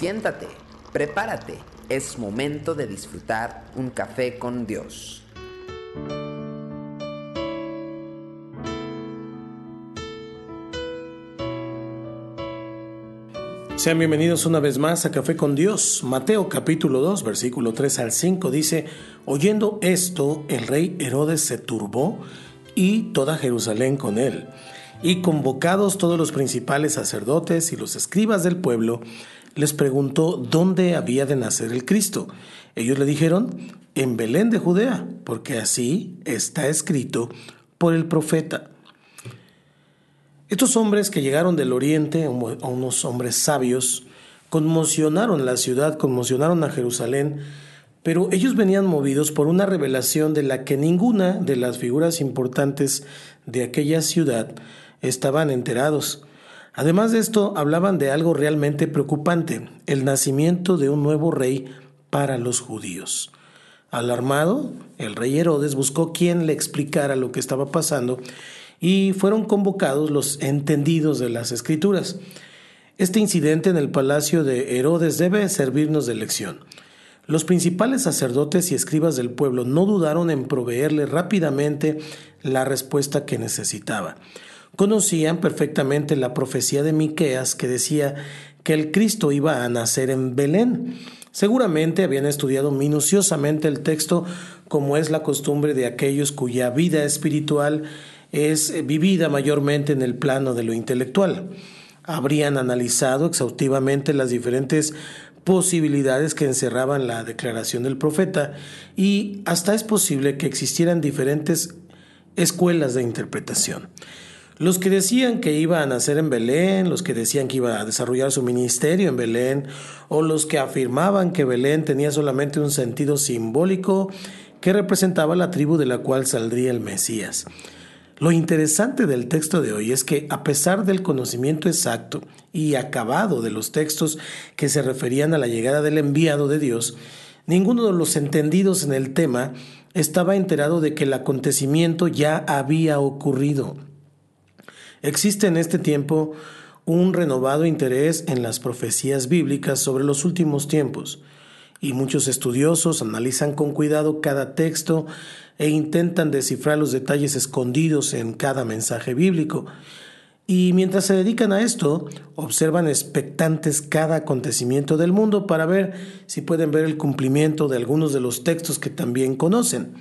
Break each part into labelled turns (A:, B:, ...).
A: Siéntate, prepárate, es momento de disfrutar un café con Dios.
B: Sean bienvenidos una vez más a Café con Dios. Mateo capítulo 2, versículo 3 al 5 dice, Oyendo esto, el rey Herodes se turbó y toda Jerusalén con él. Y convocados todos los principales sacerdotes y los escribas del pueblo, les preguntó dónde había de nacer el Cristo. Ellos le dijeron, en Belén de Judea, porque así está escrito por el profeta. Estos hombres que llegaron del oriente, unos hombres sabios, conmocionaron la ciudad, conmocionaron a Jerusalén, pero ellos venían movidos por una revelación de la que ninguna de las figuras importantes de aquella ciudad estaban enterados. Además de esto, hablaban de algo realmente preocupante, el nacimiento de un nuevo rey para los judíos. Alarmado, el rey Herodes buscó quien le explicara lo que estaba pasando y fueron convocados los entendidos de las escrituras. Este incidente en el palacio de Herodes debe servirnos de lección. Los principales sacerdotes y escribas del pueblo no dudaron en proveerle rápidamente la respuesta que necesitaba. Conocían perfectamente la profecía de Miqueas que decía que el Cristo iba a nacer en Belén. Seguramente habían estudiado minuciosamente el texto como es la costumbre de aquellos cuya vida espiritual es vivida mayormente en el plano de lo intelectual. Habrían analizado exhaustivamente las diferentes posibilidades que encerraban la declaración del profeta y hasta es posible que existieran diferentes escuelas de interpretación. Los que decían que iba a nacer en Belén, los que decían que iba a desarrollar su ministerio en Belén, o los que afirmaban que Belén tenía solamente un sentido simbólico que representaba la tribu de la cual saldría el Mesías. Lo interesante del texto de hoy es que a pesar del conocimiento exacto y acabado de los textos que se referían a la llegada del enviado de Dios, ninguno de los entendidos en el tema estaba enterado de que el acontecimiento ya había ocurrido. Existe en este tiempo un renovado interés en las profecías bíblicas sobre los últimos tiempos, y muchos estudiosos analizan con cuidado cada texto e intentan descifrar los detalles escondidos en cada mensaje bíblico. Y mientras se dedican a esto, observan expectantes cada acontecimiento del mundo para ver si pueden ver el cumplimiento de algunos de los textos que también conocen.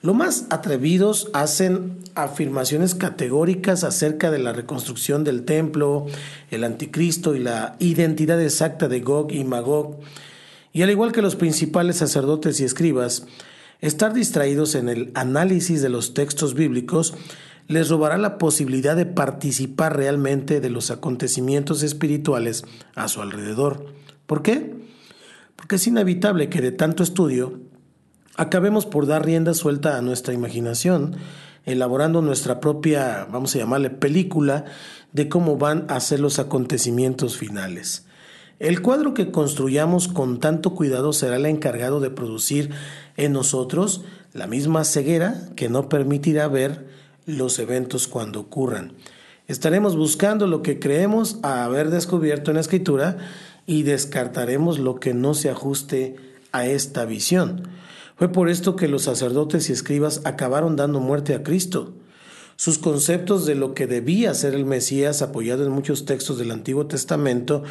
B: Lo más atrevidos hacen afirmaciones categóricas acerca de la reconstrucción del templo, el anticristo y la identidad exacta de Gog y Magog. Y al igual que los principales sacerdotes y escribas, Estar distraídos en el análisis de los textos bíblicos les robará la posibilidad de participar realmente de los acontecimientos espirituales a su alrededor. ¿Por qué? Porque es inevitable que de tanto estudio acabemos por dar rienda suelta a nuestra imaginación, elaborando nuestra propia, vamos a llamarle, película de cómo van a ser los acontecimientos finales. El cuadro que construyamos con tanto cuidado será el encargado de producir en nosotros la misma ceguera que no permitirá ver los eventos cuando ocurran. Estaremos buscando lo que creemos haber descubierto en la escritura y descartaremos lo que no se ajuste a esta visión. Fue por esto que los sacerdotes y escribas acabaron dando muerte a Cristo. Sus conceptos de lo que debía ser el Mesías, apoyado en muchos textos del Antiguo Testamento,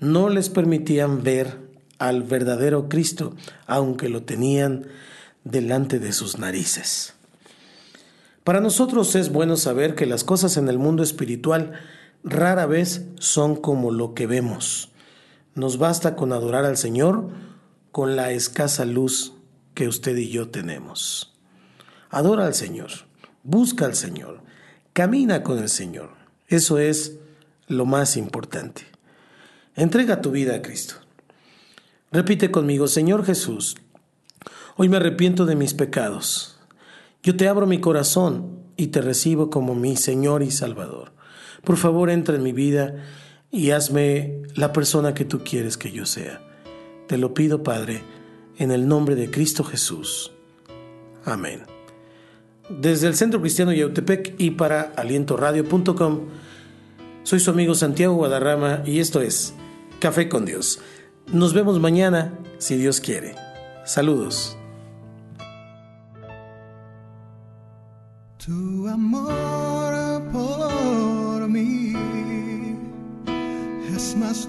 B: no les permitían ver al verdadero Cristo, aunque lo tenían delante de sus narices. Para nosotros es bueno saber que las cosas en el mundo espiritual rara vez son como lo que vemos. Nos basta con adorar al Señor con la escasa luz que usted y yo tenemos. Adora al Señor. Busca al Señor, camina con el Señor. Eso es lo más importante. Entrega tu vida a Cristo. Repite conmigo, Señor Jesús, hoy me arrepiento de mis pecados. Yo te abro mi corazón y te recibo como mi Señor y Salvador. Por favor, entra en mi vida y hazme la persona que tú quieres que yo sea. Te lo pido, Padre, en el nombre de Cristo Jesús. Amén. Desde el Centro Cristiano Yautepec y para alientoradio.com, soy su amigo Santiago Guadarrama y esto es Café con Dios. Nos vemos mañana, si Dios quiere. Saludos.
C: Es más